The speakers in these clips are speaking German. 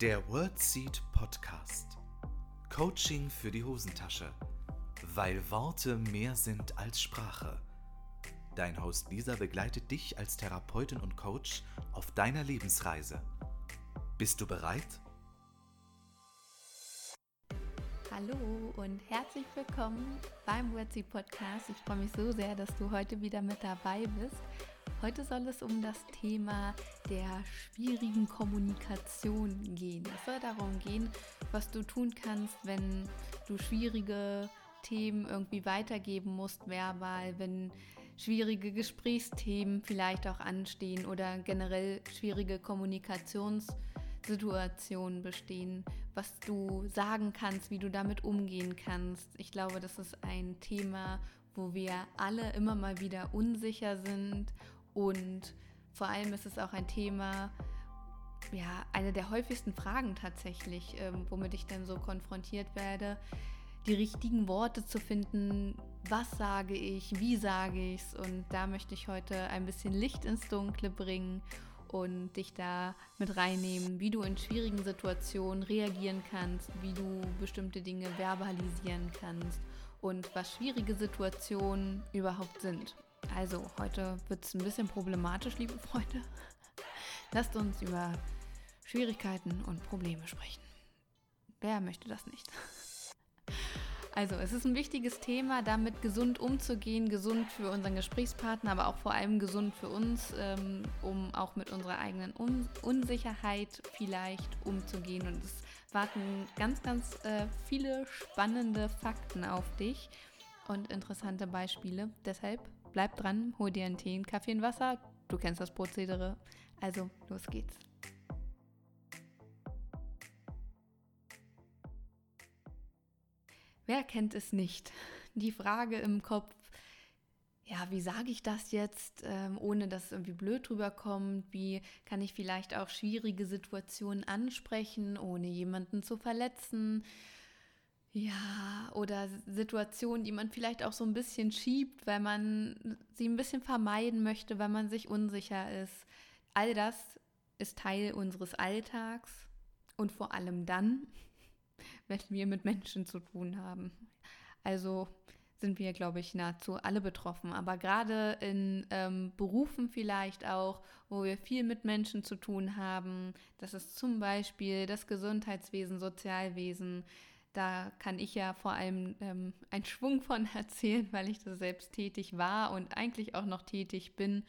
Der WordSeed Podcast. Coaching für die Hosentasche. Weil Worte mehr sind als Sprache. Dein Host Lisa begleitet dich als Therapeutin und Coach auf deiner Lebensreise. Bist du bereit? Hallo und herzlich willkommen beim WordSeed Podcast. Ich freue mich so sehr, dass du heute wieder mit dabei bist. Heute soll es um das Thema der schwierigen Kommunikation gehen. Es soll darum gehen, was du tun kannst, wenn du schwierige Themen irgendwie weitergeben musst, verbal, wenn schwierige Gesprächsthemen vielleicht auch anstehen oder generell schwierige Kommunikationssituationen bestehen, was du sagen kannst, wie du damit umgehen kannst. Ich glaube, das ist ein Thema, wo wir alle immer mal wieder unsicher sind und vor allem ist es auch ein Thema, ja, eine der häufigsten Fragen tatsächlich, ähm, womit ich dann so konfrontiert werde, die richtigen Worte zu finden, was sage ich, wie sage ich es. Und da möchte ich heute ein bisschen Licht ins Dunkle bringen und dich da mit reinnehmen, wie du in schwierigen Situationen reagieren kannst, wie du bestimmte Dinge verbalisieren kannst und was schwierige Situationen überhaupt sind. Also, heute wird es ein bisschen problematisch, liebe Freunde. Lasst uns über Schwierigkeiten und Probleme sprechen. Wer möchte das nicht? Also, es ist ein wichtiges Thema, damit gesund umzugehen, gesund für unseren Gesprächspartner, aber auch vor allem gesund für uns, ähm, um auch mit unserer eigenen Un Unsicherheit vielleicht umzugehen. Und es warten ganz, ganz äh, viele spannende Fakten auf dich und interessante Beispiele. Deshalb bleib dran, hol dir einen Tee, einen Kaffee, ein Wasser. Du kennst das Prozedere. Also, los geht's. Wer kennt es nicht? Die Frage im Kopf, ja, wie sage ich das jetzt, ähm, ohne dass es irgendwie blöd drüber kommt? Wie kann ich vielleicht auch schwierige Situationen ansprechen, ohne jemanden zu verletzen? Ja, oder Situationen, die man vielleicht auch so ein bisschen schiebt, weil man sie ein bisschen vermeiden möchte, weil man sich unsicher ist. All das ist Teil unseres Alltags und vor allem dann, wenn wir mit Menschen zu tun haben. Also sind wir, glaube ich, nahezu alle betroffen. Aber gerade in ähm, Berufen vielleicht auch, wo wir viel mit Menschen zu tun haben, das ist zum Beispiel das Gesundheitswesen, Sozialwesen, da kann ich ja vor allem ähm, einen Schwung von erzählen, weil ich da selbst tätig war und eigentlich auch noch tätig bin.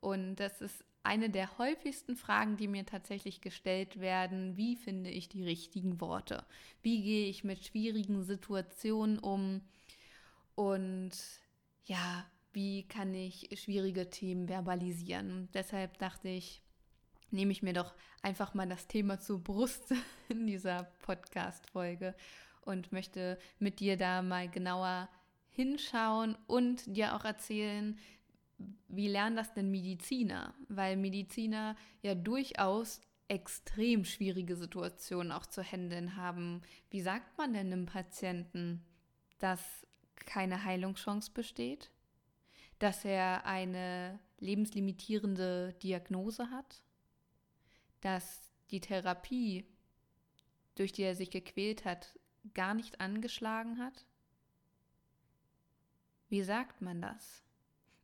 Und das ist eine der häufigsten Fragen, die mir tatsächlich gestellt werden. Wie finde ich die richtigen Worte? Wie gehe ich mit schwierigen Situationen um? Und ja, wie kann ich schwierige Themen verbalisieren? deshalb dachte ich, nehme ich mir doch einfach mal das Thema zur Brust in dieser Podcast-Folge und möchte mit dir da mal genauer hinschauen und dir auch erzählen, wie lernen das denn Mediziner? Weil Mediziner ja durchaus extrem schwierige Situationen auch zu handeln haben. Wie sagt man denn einem Patienten, dass keine Heilungschance besteht? Dass er eine lebenslimitierende Diagnose hat? Dass die Therapie, durch die er sich gequält hat, gar nicht angeschlagen hat? Wie sagt man das?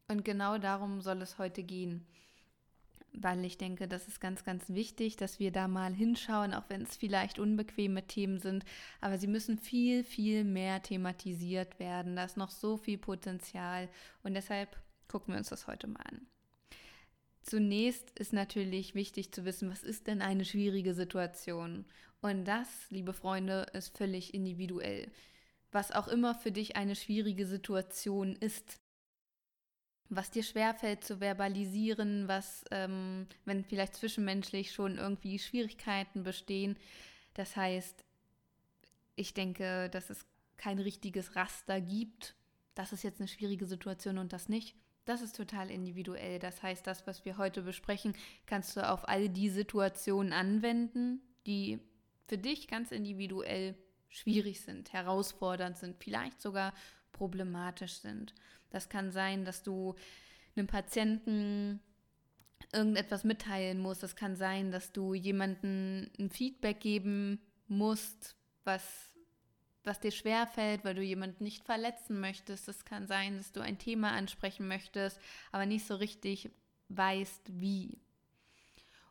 Und genau darum soll es heute gehen, weil ich denke, das ist ganz, ganz wichtig, dass wir da mal hinschauen, auch wenn es vielleicht unbequeme Themen sind, aber sie müssen viel, viel mehr thematisiert werden. Da ist noch so viel Potenzial und deshalb gucken wir uns das heute mal an. Zunächst ist natürlich wichtig zu wissen, was ist denn eine schwierige Situation? Und das, liebe Freunde, ist völlig individuell. Was auch immer für dich eine schwierige Situation ist, was dir schwerfällt zu verbalisieren, was, ähm, wenn vielleicht zwischenmenschlich schon irgendwie Schwierigkeiten bestehen. Das heißt, ich denke, dass es kein richtiges Raster gibt. Das ist jetzt eine schwierige Situation und das nicht. Das ist total individuell. Das heißt, das, was wir heute besprechen, kannst du auf all die Situationen anwenden, die für dich ganz individuell schwierig sind, herausfordernd sind, vielleicht sogar problematisch sind. Das kann sein, dass du einem Patienten irgendetwas mitteilen musst. Es kann sein, dass du jemandem ein Feedback geben musst, was, was dir schwerfällt, weil du jemanden nicht verletzen möchtest. Es kann sein, dass du ein Thema ansprechen möchtest, aber nicht so richtig weißt, wie.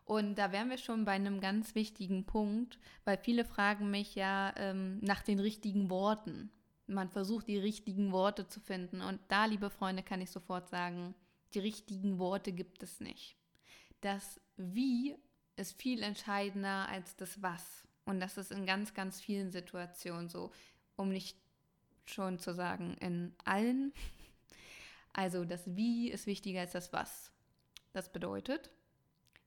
Und da wären wir schon bei einem ganz wichtigen Punkt, weil viele fragen mich ja ähm, nach den richtigen Worten. Man versucht die richtigen Worte zu finden. Und da, liebe Freunde, kann ich sofort sagen, die richtigen Worte gibt es nicht. Das Wie ist viel entscheidender als das Was. Und das ist in ganz, ganz vielen Situationen so, um nicht schon zu sagen, in allen. Also das Wie ist wichtiger als das Was. Das bedeutet,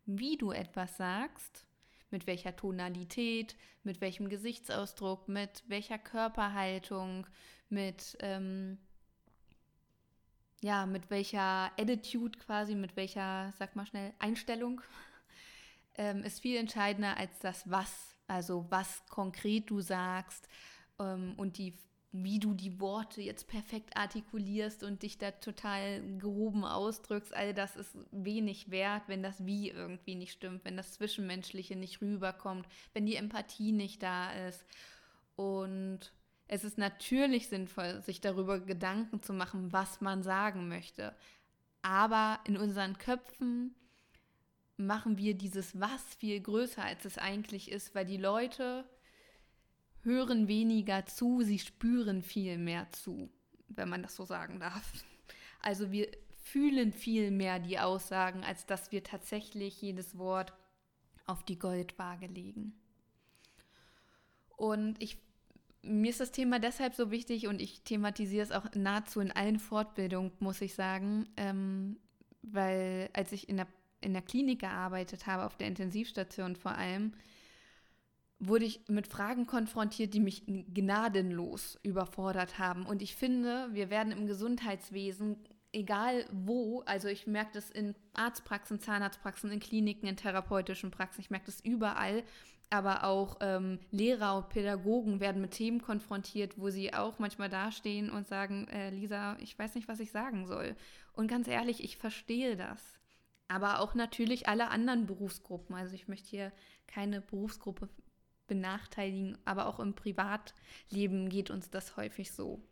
wie du etwas sagst, mit welcher Tonalität, mit welchem Gesichtsausdruck, mit welcher Körperhaltung, mit ähm, ja, mit welcher Attitude quasi, mit welcher, sag mal schnell, Einstellung, ähm, ist viel entscheidender als das Was. Also was konkret du sagst ähm, und die, wie du die Worte jetzt perfekt artikulierst und dich da total gehoben ausdrückst. All das ist wenig wert, wenn das Wie irgendwie nicht stimmt, wenn das Zwischenmenschliche nicht rüberkommt, wenn die Empathie nicht da ist. Und es ist natürlich sinnvoll, sich darüber Gedanken zu machen, was man sagen möchte. Aber in unseren Köpfen machen wir dieses Was viel größer, als es eigentlich ist, weil die Leute hören weniger zu, sie spüren viel mehr zu, wenn man das so sagen darf. Also wir fühlen viel mehr die Aussagen, als dass wir tatsächlich jedes Wort auf die Goldwaage legen. Und ich mir ist das Thema deshalb so wichtig und ich thematisiere es auch nahezu in allen Fortbildungen, muss ich sagen, ähm, weil als ich in der, in der Klinik gearbeitet habe, auf der Intensivstation vor allem, wurde ich mit Fragen konfrontiert, die mich gnadenlos überfordert haben. Und ich finde, wir werden im Gesundheitswesen, egal wo, also ich merke das in Arztpraxen, Zahnarztpraxen, in Kliniken, in therapeutischen Praxen, ich merke das überall, aber auch ähm, Lehrer und Pädagogen werden mit Themen konfrontiert, wo sie auch manchmal dastehen und sagen, äh, Lisa, ich weiß nicht, was ich sagen soll. Und ganz ehrlich, ich verstehe das. Aber auch natürlich alle anderen Berufsgruppen. Also ich möchte hier keine Berufsgruppe benachteiligen, aber auch im Privatleben geht uns das häufig so.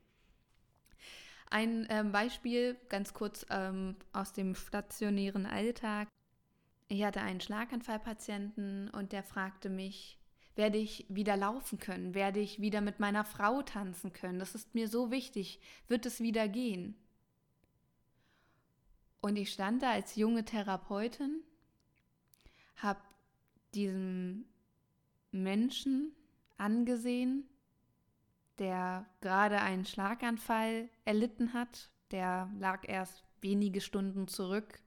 Ein ähm, Beispiel ganz kurz ähm, aus dem stationären Alltag. Ich hatte einen Schlaganfallpatienten und der fragte mich, werde ich wieder laufen können? Werde ich wieder mit meiner Frau tanzen können? Das ist mir so wichtig. Wird es wieder gehen? Und ich stand da als junge Therapeutin, habe diesem Menschen angesehen, der gerade einen Schlaganfall erlitten hat. Der lag erst wenige Stunden zurück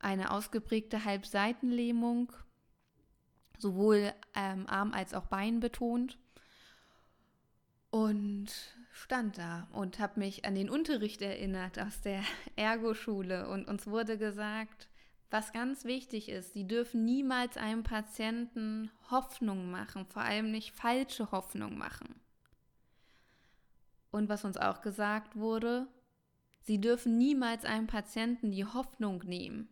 eine ausgeprägte Halbseitenlähmung, sowohl ähm, Arm als auch Bein betont. Und stand da und habe mich an den Unterricht erinnert aus der Ergoschule und uns wurde gesagt, was ganz wichtig ist, sie dürfen niemals einem Patienten Hoffnung machen, vor allem nicht falsche Hoffnung machen. Und was uns auch gesagt wurde, sie dürfen niemals einem Patienten die Hoffnung nehmen.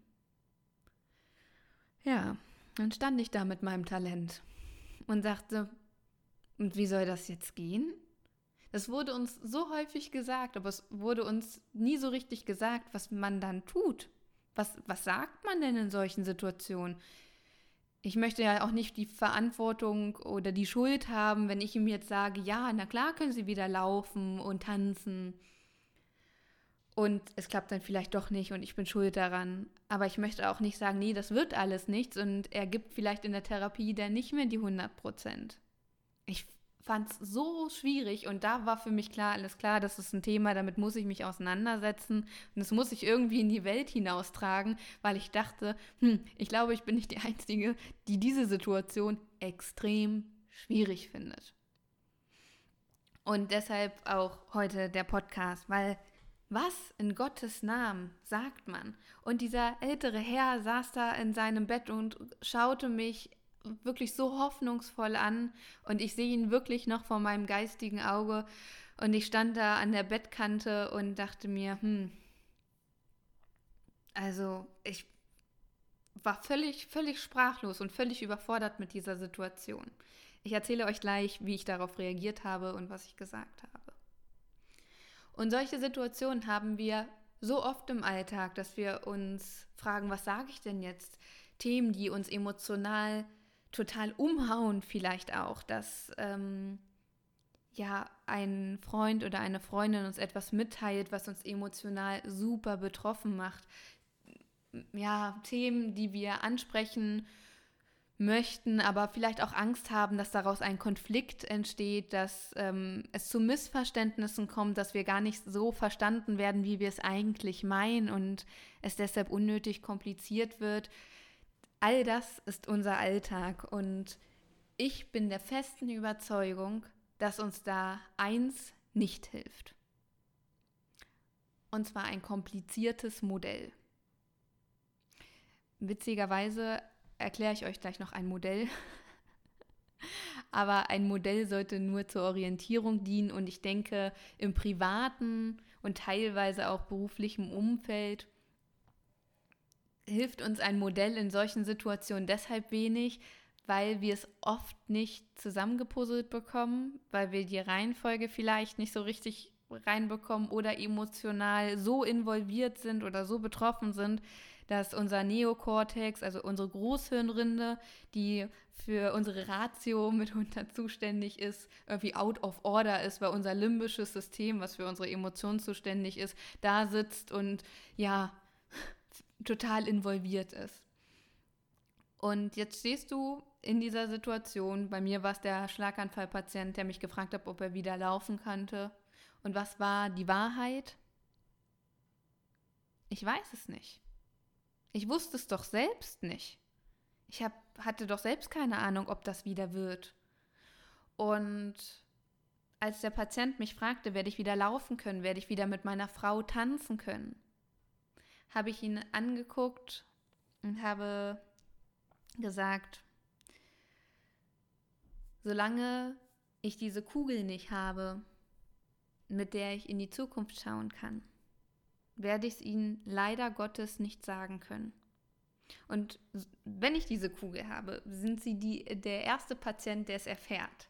Ja, dann stand ich da mit meinem Talent und sagte, und wie soll das jetzt gehen? Das wurde uns so häufig gesagt, aber es wurde uns nie so richtig gesagt, was man dann tut. Was, was sagt man denn in solchen Situationen? Ich möchte ja auch nicht die Verantwortung oder die Schuld haben, wenn ich ihm jetzt sage, ja, na klar können Sie wieder laufen und tanzen und es klappt dann vielleicht doch nicht und ich bin schuld daran. Aber ich möchte auch nicht sagen, nee, das wird alles nichts und er gibt vielleicht in der Therapie dann nicht mehr die 100 Prozent. Ich fand es so schwierig und da war für mich klar, alles klar, das ist ein Thema, damit muss ich mich auseinandersetzen und das muss ich irgendwie in die Welt hinaustragen, weil ich dachte, hm, ich glaube, ich bin nicht die Einzige, die diese Situation extrem schwierig findet. Und deshalb auch heute der Podcast, weil was in Gottes Namen sagt man? Und dieser ältere Herr saß da in seinem Bett und schaute mich wirklich so hoffnungsvoll an und ich sehe ihn wirklich noch vor meinem geistigen Auge und ich stand da an der Bettkante und dachte mir, hm, also ich, war völlig, völlig sprachlos und völlig überfordert mit dieser Situation. Ich erzähle euch gleich, wie ich darauf reagiert habe und was ich gesagt habe. Und solche Situationen haben wir so oft im Alltag, dass wir uns fragen, was sage ich denn jetzt? Themen, die uns emotional total umhauen, vielleicht auch, dass ähm, ja ein Freund oder eine Freundin uns etwas mitteilt, was uns emotional super betroffen macht. Ja, Themen, die wir ansprechen möchten, aber vielleicht auch Angst haben, dass daraus ein Konflikt entsteht, dass ähm, es zu Missverständnissen kommt, dass wir gar nicht so verstanden werden, wie wir es eigentlich meinen und es deshalb unnötig kompliziert wird. All das ist unser Alltag und ich bin der festen Überzeugung, dass uns da eins nicht hilft. Und zwar ein kompliziertes Modell. Witzigerweise erkläre ich euch gleich noch ein Modell. Aber ein Modell sollte nur zur Orientierung dienen und ich denke, im privaten und teilweise auch beruflichen Umfeld hilft uns ein Modell in solchen Situationen deshalb wenig, weil wir es oft nicht zusammengepuzzelt bekommen, weil wir die Reihenfolge vielleicht nicht so richtig reinbekommen oder emotional so involviert sind oder so betroffen sind, dass unser Neokortex, also unsere Großhirnrinde, die für unsere Ratio mitunter zuständig ist, irgendwie out of order ist, weil unser limbisches System, was für unsere Emotionen zuständig ist, da sitzt und ja, total involviert ist. Und jetzt stehst du in dieser Situation. Bei mir war es der Schlaganfallpatient, der mich gefragt hat, ob er wieder laufen könnte. Und was war die Wahrheit? Ich weiß es nicht. Ich wusste es doch selbst nicht. Ich hab, hatte doch selbst keine Ahnung, ob das wieder wird. Und als der Patient mich fragte, werde ich wieder laufen können, werde ich wieder mit meiner Frau tanzen können, habe ich ihn angeguckt und habe gesagt, solange ich diese Kugel nicht habe, mit der ich in die Zukunft schauen kann, werde ich es Ihnen leider Gottes nicht sagen können. Und wenn ich diese Kugel habe, sind Sie die, der erste Patient, der es erfährt.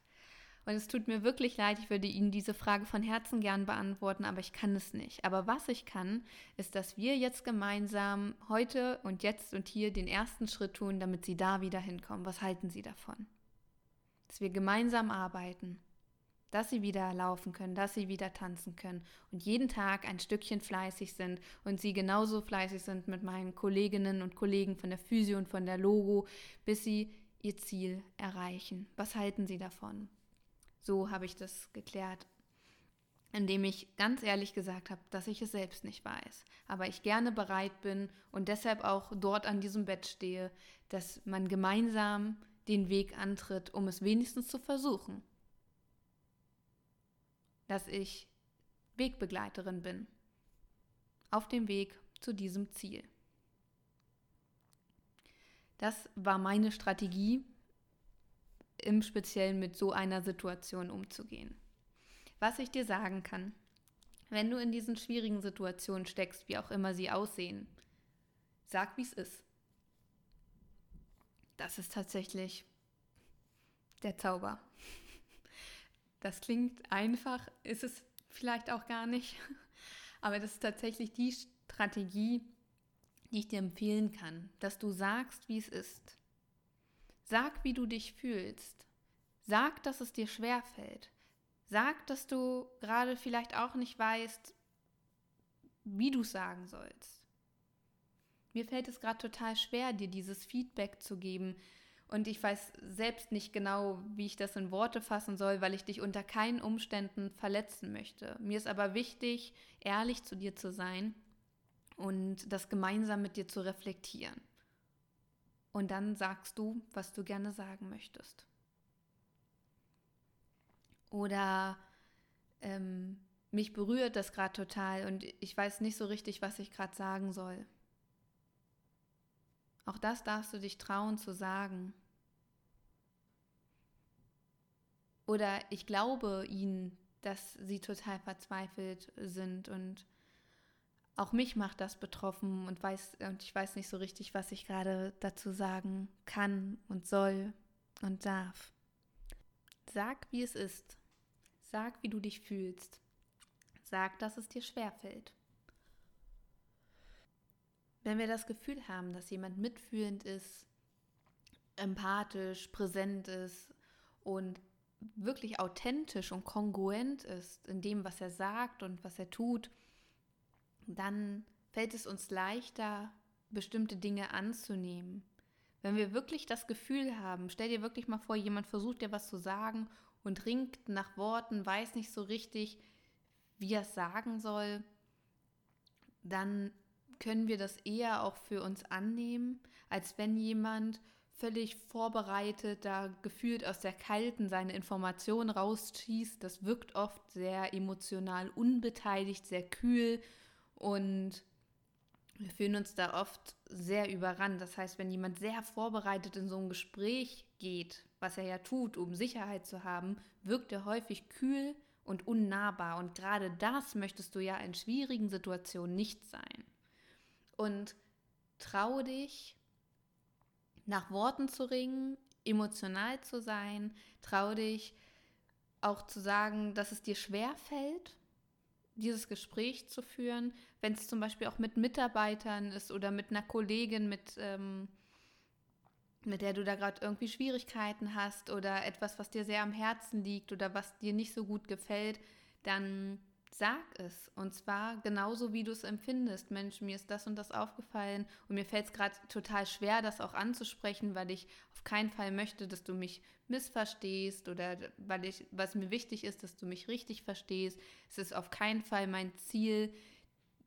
Und es tut mir wirklich leid, ich würde Ihnen diese Frage von Herzen gern beantworten, aber ich kann es nicht. Aber was ich kann, ist, dass wir jetzt gemeinsam heute und jetzt und hier den ersten Schritt tun, damit Sie da wieder hinkommen. Was halten Sie davon? Dass wir gemeinsam arbeiten, dass Sie wieder laufen können, dass Sie wieder tanzen können und jeden Tag ein Stückchen fleißig sind und Sie genauso fleißig sind mit meinen Kolleginnen und Kollegen von der Physio und von der Logo, bis Sie Ihr Ziel erreichen. Was halten Sie davon? So habe ich das geklärt, indem ich ganz ehrlich gesagt habe, dass ich es selbst nicht weiß, aber ich gerne bereit bin und deshalb auch dort an diesem Bett stehe, dass man gemeinsam den Weg antritt, um es wenigstens zu versuchen. Dass ich Wegbegleiterin bin auf dem Weg zu diesem Ziel. Das war meine Strategie, im Speziellen mit so einer Situation umzugehen. Was ich dir sagen kann, wenn du in diesen schwierigen Situationen steckst, wie auch immer sie aussehen, sag, wie es ist. Das ist tatsächlich der Zauber. Das klingt einfach, ist es vielleicht auch gar nicht, aber das ist tatsächlich die Strategie, die ich dir empfehlen kann, dass du sagst, wie es ist. Sag, wie du dich fühlst. Sag, dass es dir schwer fällt. Sag, dass du gerade vielleicht auch nicht weißt, wie du es sagen sollst. Mir fällt es gerade total schwer, dir dieses Feedback zu geben. Und ich weiß selbst nicht genau, wie ich das in Worte fassen soll, weil ich dich unter keinen Umständen verletzen möchte. Mir ist aber wichtig, ehrlich zu dir zu sein und das gemeinsam mit dir zu reflektieren. Und dann sagst du, was du gerne sagen möchtest. Oder ähm, mich berührt das gerade total und ich weiß nicht so richtig, was ich gerade sagen soll. Auch das darfst du dich trauen zu sagen. Oder ich glaube ihnen, dass sie total verzweifelt sind und auch mich macht das betroffen und weiß und ich weiß nicht so richtig, was ich gerade dazu sagen kann und soll und darf. Sag, wie es ist. Sag, wie du dich fühlst. Sag, dass es dir schwerfällt. Wenn wir das Gefühl haben, dass jemand mitfühlend ist, empathisch, präsent ist und wirklich authentisch und kongruent ist in dem, was er sagt und was er tut, dann fällt es uns leichter, bestimmte Dinge anzunehmen. Wenn wir wirklich das Gefühl haben, stell dir wirklich mal vor, jemand versucht dir was zu sagen und ringt nach Worten, weiß nicht so richtig, wie er es sagen soll, dann können wir das eher auch für uns annehmen, als wenn jemand völlig vorbereitet, da gefühlt aus der Kalten seine Informationen rausschießt. Das wirkt oft sehr emotional unbeteiligt, sehr kühl und wir fühlen uns da oft sehr überrannt. Das heißt, wenn jemand sehr vorbereitet in so ein Gespräch geht, was er ja tut, um Sicherheit zu haben, wirkt er häufig kühl und unnahbar. Und gerade das möchtest du ja in schwierigen Situationen nicht sein. Und trau dich, nach Worten zu ringen, emotional zu sein, trau dich auch zu sagen, dass es dir schwer fällt, dieses Gespräch zu führen, wenn es zum Beispiel auch mit Mitarbeitern ist oder mit einer Kollegin, mit, ähm, mit der du da gerade irgendwie Schwierigkeiten hast oder etwas, was dir sehr am Herzen liegt oder was dir nicht so gut gefällt, dann sag es. Und zwar genauso, wie du es empfindest. Mensch, mir ist das und das aufgefallen und mir fällt es gerade total schwer, das auch anzusprechen, weil ich auf keinen Fall möchte, dass du mich missverstehst oder weil ich, was mir wichtig ist, dass du mich richtig verstehst. Es ist auf keinen Fall mein Ziel,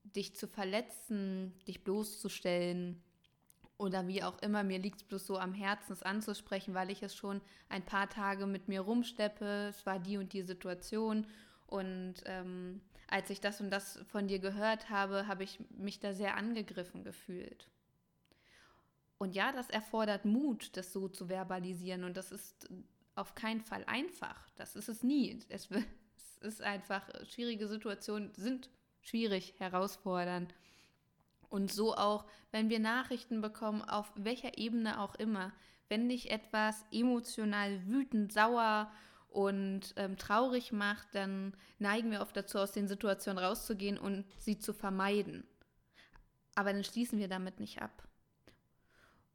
dich zu verletzen, dich bloßzustellen oder wie auch immer. Mir liegt es bloß so am Herzen, es anzusprechen, weil ich es schon ein paar Tage mit mir rumsteppe. Es war die und die Situation und ähm, als ich das und das von dir gehört habe, habe ich mich da sehr angegriffen gefühlt. Und ja, das erfordert Mut, das so zu verbalisieren. Und das ist auf keinen Fall einfach. Das ist es nie. Es, es ist einfach, schwierige Situationen sind schwierig, herausfordernd. Und so auch, wenn wir Nachrichten bekommen, auf welcher Ebene auch immer, wenn dich etwas emotional wütend, sauer und ähm, traurig macht, dann neigen wir oft dazu, aus den Situationen rauszugehen und sie zu vermeiden. Aber dann schließen wir damit nicht ab.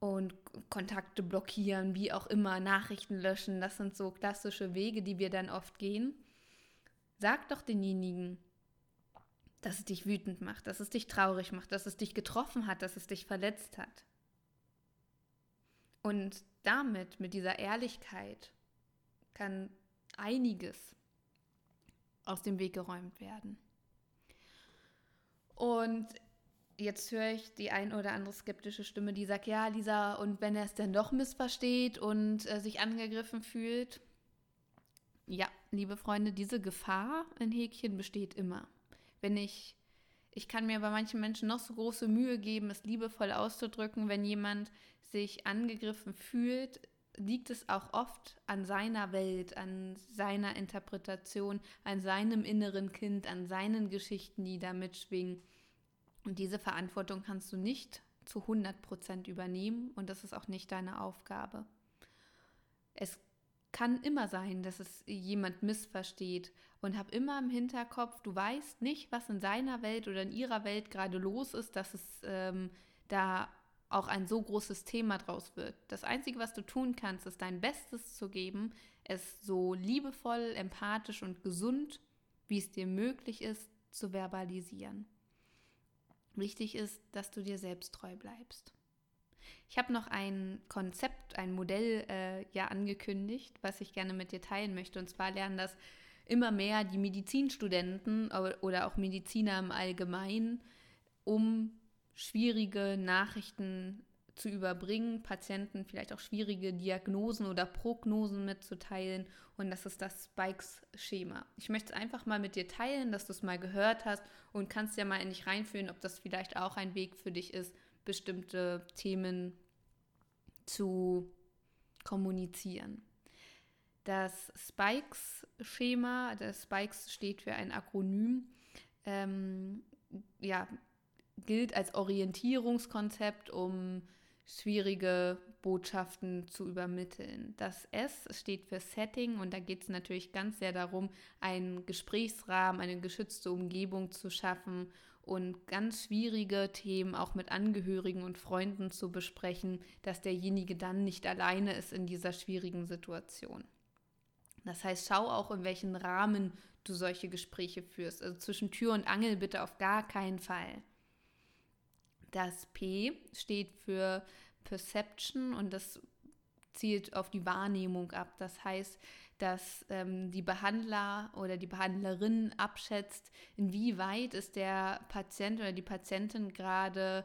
Und Kontakte blockieren, wie auch immer, Nachrichten löschen, das sind so klassische Wege, die wir dann oft gehen. Sag doch denjenigen, dass es dich wütend macht, dass es dich traurig macht, dass es dich getroffen hat, dass es dich verletzt hat. Und damit, mit dieser Ehrlichkeit, kann einiges aus dem Weg geräumt werden. Und jetzt höre ich die ein oder andere skeptische Stimme, die sagt, ja, Lisa, und wenn er es denn doch missversteht und äh, sich angegriffen fühlt, ja, liebe Freunde, diese Gefahr in Häkchen besteht immer. Wenn ich, ich kann mir bei manchen Menschen noch so große Mühe geben, es liebevoll auszudrücken, wenn jemand sich angegriffen fühlt, liegt es auch oft an seiner Welt, an seiner Interpretation, an seinem inneren Kind, an seinen Geschichten, die da mitschwingen. Und diese Verantwortung kannst du nicht zu 100 Prozent übernehmen und das ist auch nicht deine Aufgabe. Es kann immer sein, dass es jemand missversteht und hab immer im Hinterkopf, du weißt nicht, was in seiner Welt oder in ihrer Welt gerade los ist, dass es ähm, da auch ein so großes Thema draus wird. Das Einzige, was du tun kannst, ist dein Bestes zu geben, es so liebevoll, empathisch und gesund, wie es dir möglich ist, zu verbalisieren. Wichtig ist, dass du dir selbst treu bleibst. Ich habe noch ein Konzept, ein Modell äh, ja angekündigt, was ich gerne mit dir teilen möchte. Und zwar lernen das immer mehr die Medizinstudenten oder auch Mediziner im Allgemeinen, um schwierige Nachrichten zu überbringen, Patienten vielleicht auch schwierige Diagnosen oder Prognosen mitzuteilen. Und das ist das Spikes-Schema. Ich möchte es einfach mal mit dir teilen, dass du es mal gehört hast und kannst ja mal in dich reinfühlen, ob das vielleicht auch ein Weg für dich ist, bestimmte Themen zu kommunizieren. Das Spikes-Schema, das Spikes steht für ein Akronym, ähm, ja, gilt als Orientierungskonzept, um schwierige Botschaften zu übermitteln. Das S steht für Setting und da geht es natürlich ganz sehr darum, einen Gesprächsrahmen, eine geschützte Umgebung zu schaffen und ganz schwierige Themen auch mit Angehörigen und Freunden zu besprechen, dass derjenige dann nicht alleine ist in dieser schwierigen Situation. Das heißt, schau auch, in welchen Rahmen du solche Gespräche führst. Also zwischen Tür und Angel bitte auf gar keinen Fall. Das P steht für Perception und das zielt auf die Wahrnehmung ab. Das heißt, dass ähm, die Behandler oder die Behandlerin abschätzt, inwieweit ist der Patient oder die Patientin gerade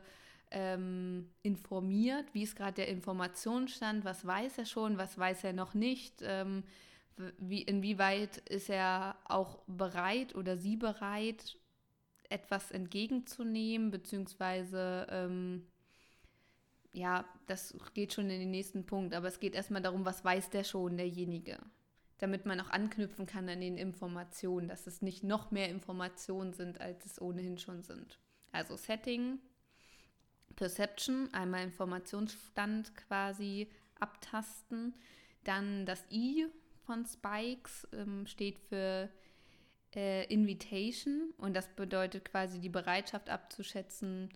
ähm, informiert, wie ist gerade der Informationsstand, was weiß er schon, was weiß er noch nicht, ähm, wie, inwieweit ist er auch bereit oder sie bereit, etwas entgegenzunehmen, beziehungsweise ähm, ja, das geht schon in den nächsten Punkt, aber es geht erstmal darum, was weiß der schon, derjenige damit man auch anknüpfen kann an den Informationen, dass es nicht noch mehr Informationen sind, als es ohnehin schon sind. Also Setting, Perception, einmal Informationsstand quasi abtasten. Dann das I von Spikes ähm, steht für äh, Invitation und das bedeutet quasi die Bereitschaft abzuschätzen,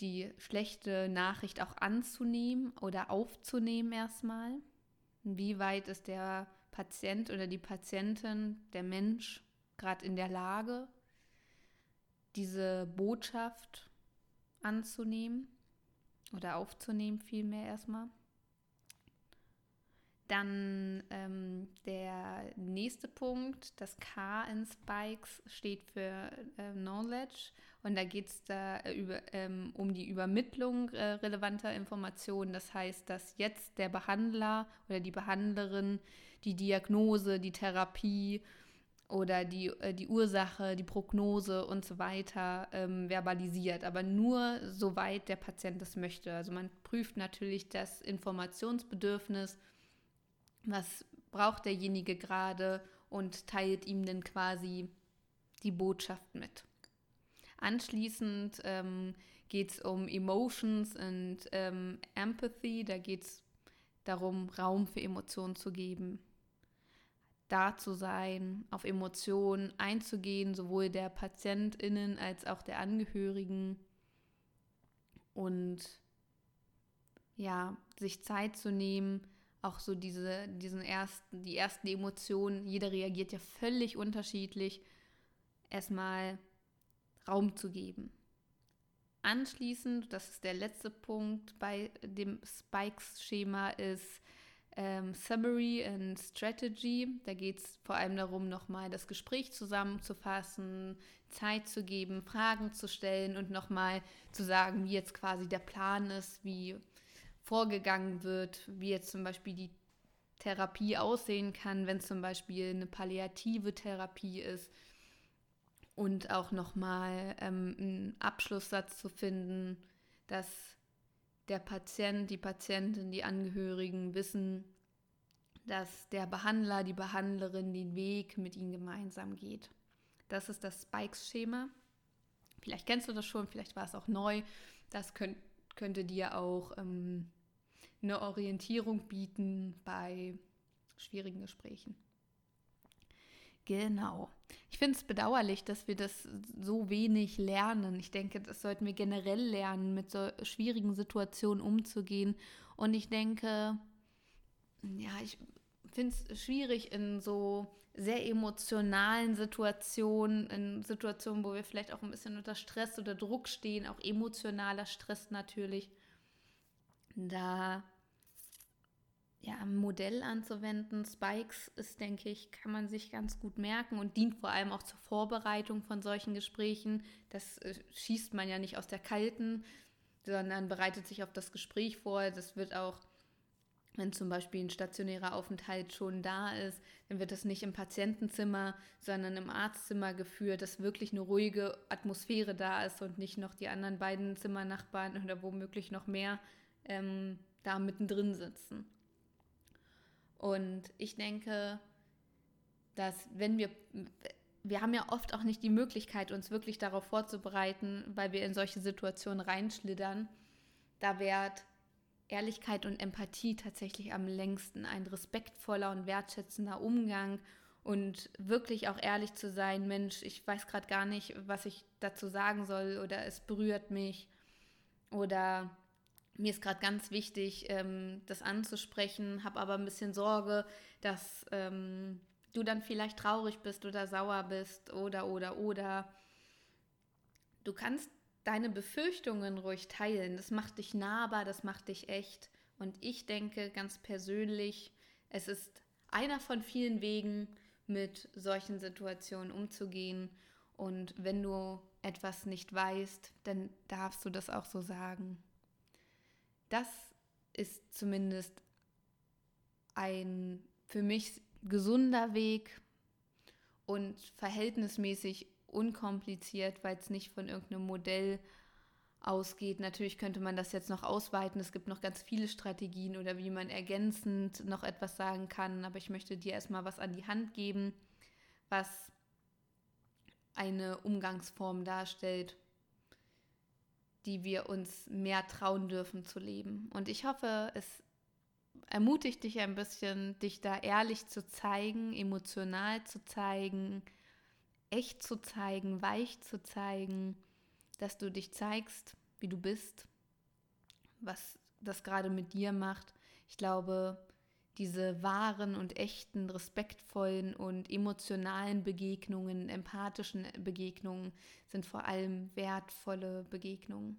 die schlechte Nachricht auch anzunehmen oder aufzunehmen erstmal. Wie weit ist der Patient oder die Patientin, der Mensch gerade in der Lage, diese Botschaft anzunehmen oder aufzunehmen, vielmehr erstmal. Dann ähm, der nächste Punkt, das K in Spikes steht für äh, Knowledge und da geht es da äh, über, ähm, um die Übermittlung äh, relevanter Informationen. Das heißt, dass jetzt der Behandler oder die Behandlerin die Diagnose, die Therapie oder die, äh, die Ursache, die Prognose und so weiter ähm, verbalisiert, aber nur soweit der Patient das möchte. Also man prüft natürlich das Informationsbedürfnis, was braucht derjenige gerade und teilt ihm dann quasi die Botschaft mit. Anschließend ähm, geht es um Emotions und ähm, Empathy, da geht es darum, Raum für Emotionen zu geben da zu sein, auf Emotionen einzugehen, sowohl der PatientInnen als auch der Angehörigen und ja, sich Zeit zu nehmen, auch so diese, diesen ersten, die ersten Emotionen, jeder reagiert ja völlig unterschiedlich, erstmal Raum zu geben. Anschließend, das ist der letzte Punkt bei dem Spikes-Schema, ist ähm, Summary and Strategy. Da geht es vor allem darum, nochmal das Gespräch zusammenzufassen, Zeit zu geben, Fragen zu stellen und nochmal zu sagen, wie jetzt quasi der Plan ist, wie vorgegangen wird, wie jetzt zum Beispiel die Therapie aussehen kann, wenn zum Beispiel eine palliative Therapie ist. Und auch nochmal ähm, einen Abschlusssatz zu finden, dass der Patient, die Patientin, die Angehörigen wissen, dass der Behandler, die Behandlerin den Weg mit ihnen gemeinsam geht. Das ist das Spikes-Schema. Vielleicht kennst du das schon, vielleicht war es auch neu. Das könnt, könnte dir auch ähm, eine Orientierung bieten bei schwierigen Gesprächen. Genau. Ich finde es bedauerlich, dass wir das so wenig lernen. Ich denke, das sollten wir generell lernen, mit so schwierigen Situationen umzugehen. Und ich denke, ja, ich finde es schwierig in so sehr emotionalen Situationen, in Situationen, wo wir vielleicht auch ein bisschen unter Stress oder Druck stehen, auch emotionaler Stress natürlich, da ja, ein Modell anzuwenden. Spikes ist, denke ich, kann man sich ganz gut merken und dient vor allem auch zur Vorbereitung von solchen Gesprächen. Das äh, schießt man ja nicht aus der kalten, sondern bereitet sich auf das Gespräch vor. Das wird auch, wenn zum Beispiel ein stationärer Aufenthalt schon da ist, dann wird das nicht im Patientenzimmer, sondern im Arztzimmer geführt, dass wirklich eine ruhige Atmosphäre da ist und nicht noch die anderen beiden Zimmernachbarn oder womöglich noch mehr ähm, da mittendrin sitzen. Und ich denke, dass wenn wir, wir haben ja oft auch nicht die Möglichkeit, uns wirklich darauf vorzubereiten, weil wir in solche Situationen reinschlittern. Da währt Ehrlichkeit und Empathie tatsächlich am längsten ein respektvoller und wertschätzender Umgang und wirklich auch ehrlich zu sein, Mensch, ich weiß gerade gar nicht, was ich dazu sagen soll oder es berührt mich oder mir ist gerade ganz wichtig, ähm, das anzusprechen, habe aber ein bisschen Sorge, dass ähm, du dann vielleicht traurig bist oder sauer bist oder oder oder. Du kannst deine Befürchtungen ruhig teilen. Das macht dich nahbar, das macht dich echt. Und ich denke ganz persönlich, es ist einer von vielen Wegen, mit solchen Situationen umzugehen. Und wenn du etwas nicht weißt, dann darfst du das auch so sagen. Das ist zumindest ein für mich gesunder Weg und verhältnismäßig unkompliziert, weil es nicht von irgendeinem Modell ausgeht. Natürlich könnte man das jetzt noch ausweiten. Es gibt noch ganz viele Strategien oder wie man ergänzend noch etwas sagen kann. Aber ich möchte dir erstmal was an die Hand geben, was eine Umgangsform darstellt, die wir uns mehr trauen dürfen zu leben. Und ich hoffe, es ermutigt dich ein bisschen, dich da ehrlich zu zeigen, emotional zu zeigen, echt zu zeigen, weich zu zeigen, dass du dich zeigst, wie du bist, was das gerade mit dir macht. Ich glaube, diese wahren und echten, respektvollen und emotionalen Begegnungen, empathischen Begegnungen sind vor allem wertvolle Begegnungen.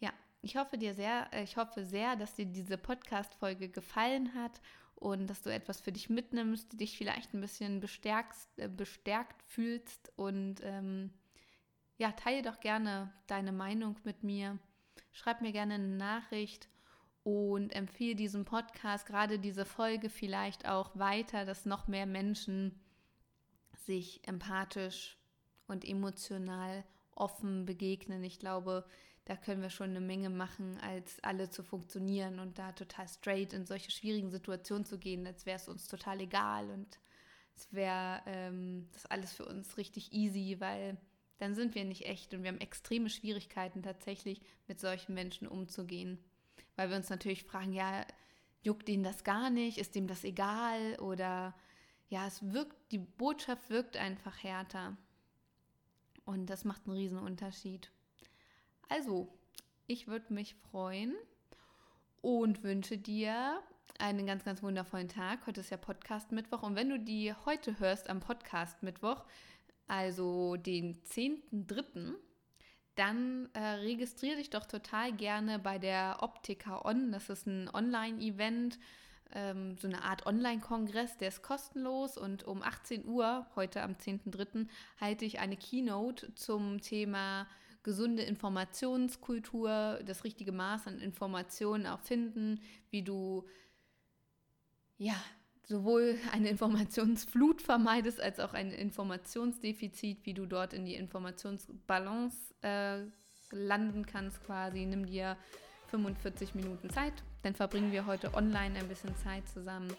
Ja, ich hoffe dir sehr, ich hoffe sehr, dass dir diese Podcast-Folge gefallen hat und dass du etwas für dich mitnimmst, dich vielleicht ein bisschen bestärkt, äh, bestärkt fühlst und ähm, ja, teile doch gerne deine Meinung mit mir. Schreib mir gerne eine Nachricht und empfehle diesen Podcast, gerade diese Folge vielleicht auch weiter, dass noch mehr Menschen sich empathisch und emotional offen begegnen. Ich glaube, da können wir schon eine Menge machen, als alle zu funktionieren und da total straight in solche schwierigen Situationen zu gehen, als wäre es uns total egal und es wäre ähm, das alles für uns richtig easy, weil dann sind wir nicht echt und wir haben extreme Schwierigkeiten tatsächlich mit solchen Menschen umzugehen. Weil wir uns natürlich fragen, ja, juckt ihnen das gar nicht, ist ihm das egal oder ja, es wirkt, die Botschaft wirkt einfach härter. Und das macht einen riesen Unterschied. Also, ich würde mich freuen und wünsche dir einen ganz, ganz wundervollen Tag. Heute ist ja Podcast Mittwoch und wenn du die heute hörst am Podcast Mittwoch, also den 10.3., dann äh, registriere dich doch total gerne bei der Optica On. Das ist ein Online-Event, ähm, so eine Art Online-Kongress, der ist kostenlos und um 18 Uhr, heute am 10.3., halte ich eine Keynote zum Thema gesunde Informationskultur, das richtige Maß an Informationen auch finden, wie du ja sowohl eine Informationsflut vermeidest, als auch ein Informationsdefizit, wie du dort in die Informationsbalance äh, landen kannst quasi. Nimm dir 45 Minuten Zeit, dann verbringen wir heute online ein bisschen Zeit zusammen.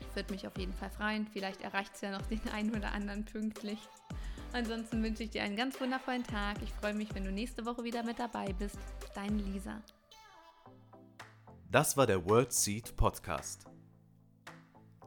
Ich würde mich auf jeden Fall freuen. Vielleicht erreicht es ja noch den einen oder anderen pünktlich. Ansonsten wünsche ich dir einen ganz wundervollen Tag. Ich freue mich, wenn du nächste Woche wieder mit dabei bist. Dein Lisa. Das war der World Seed Podcast.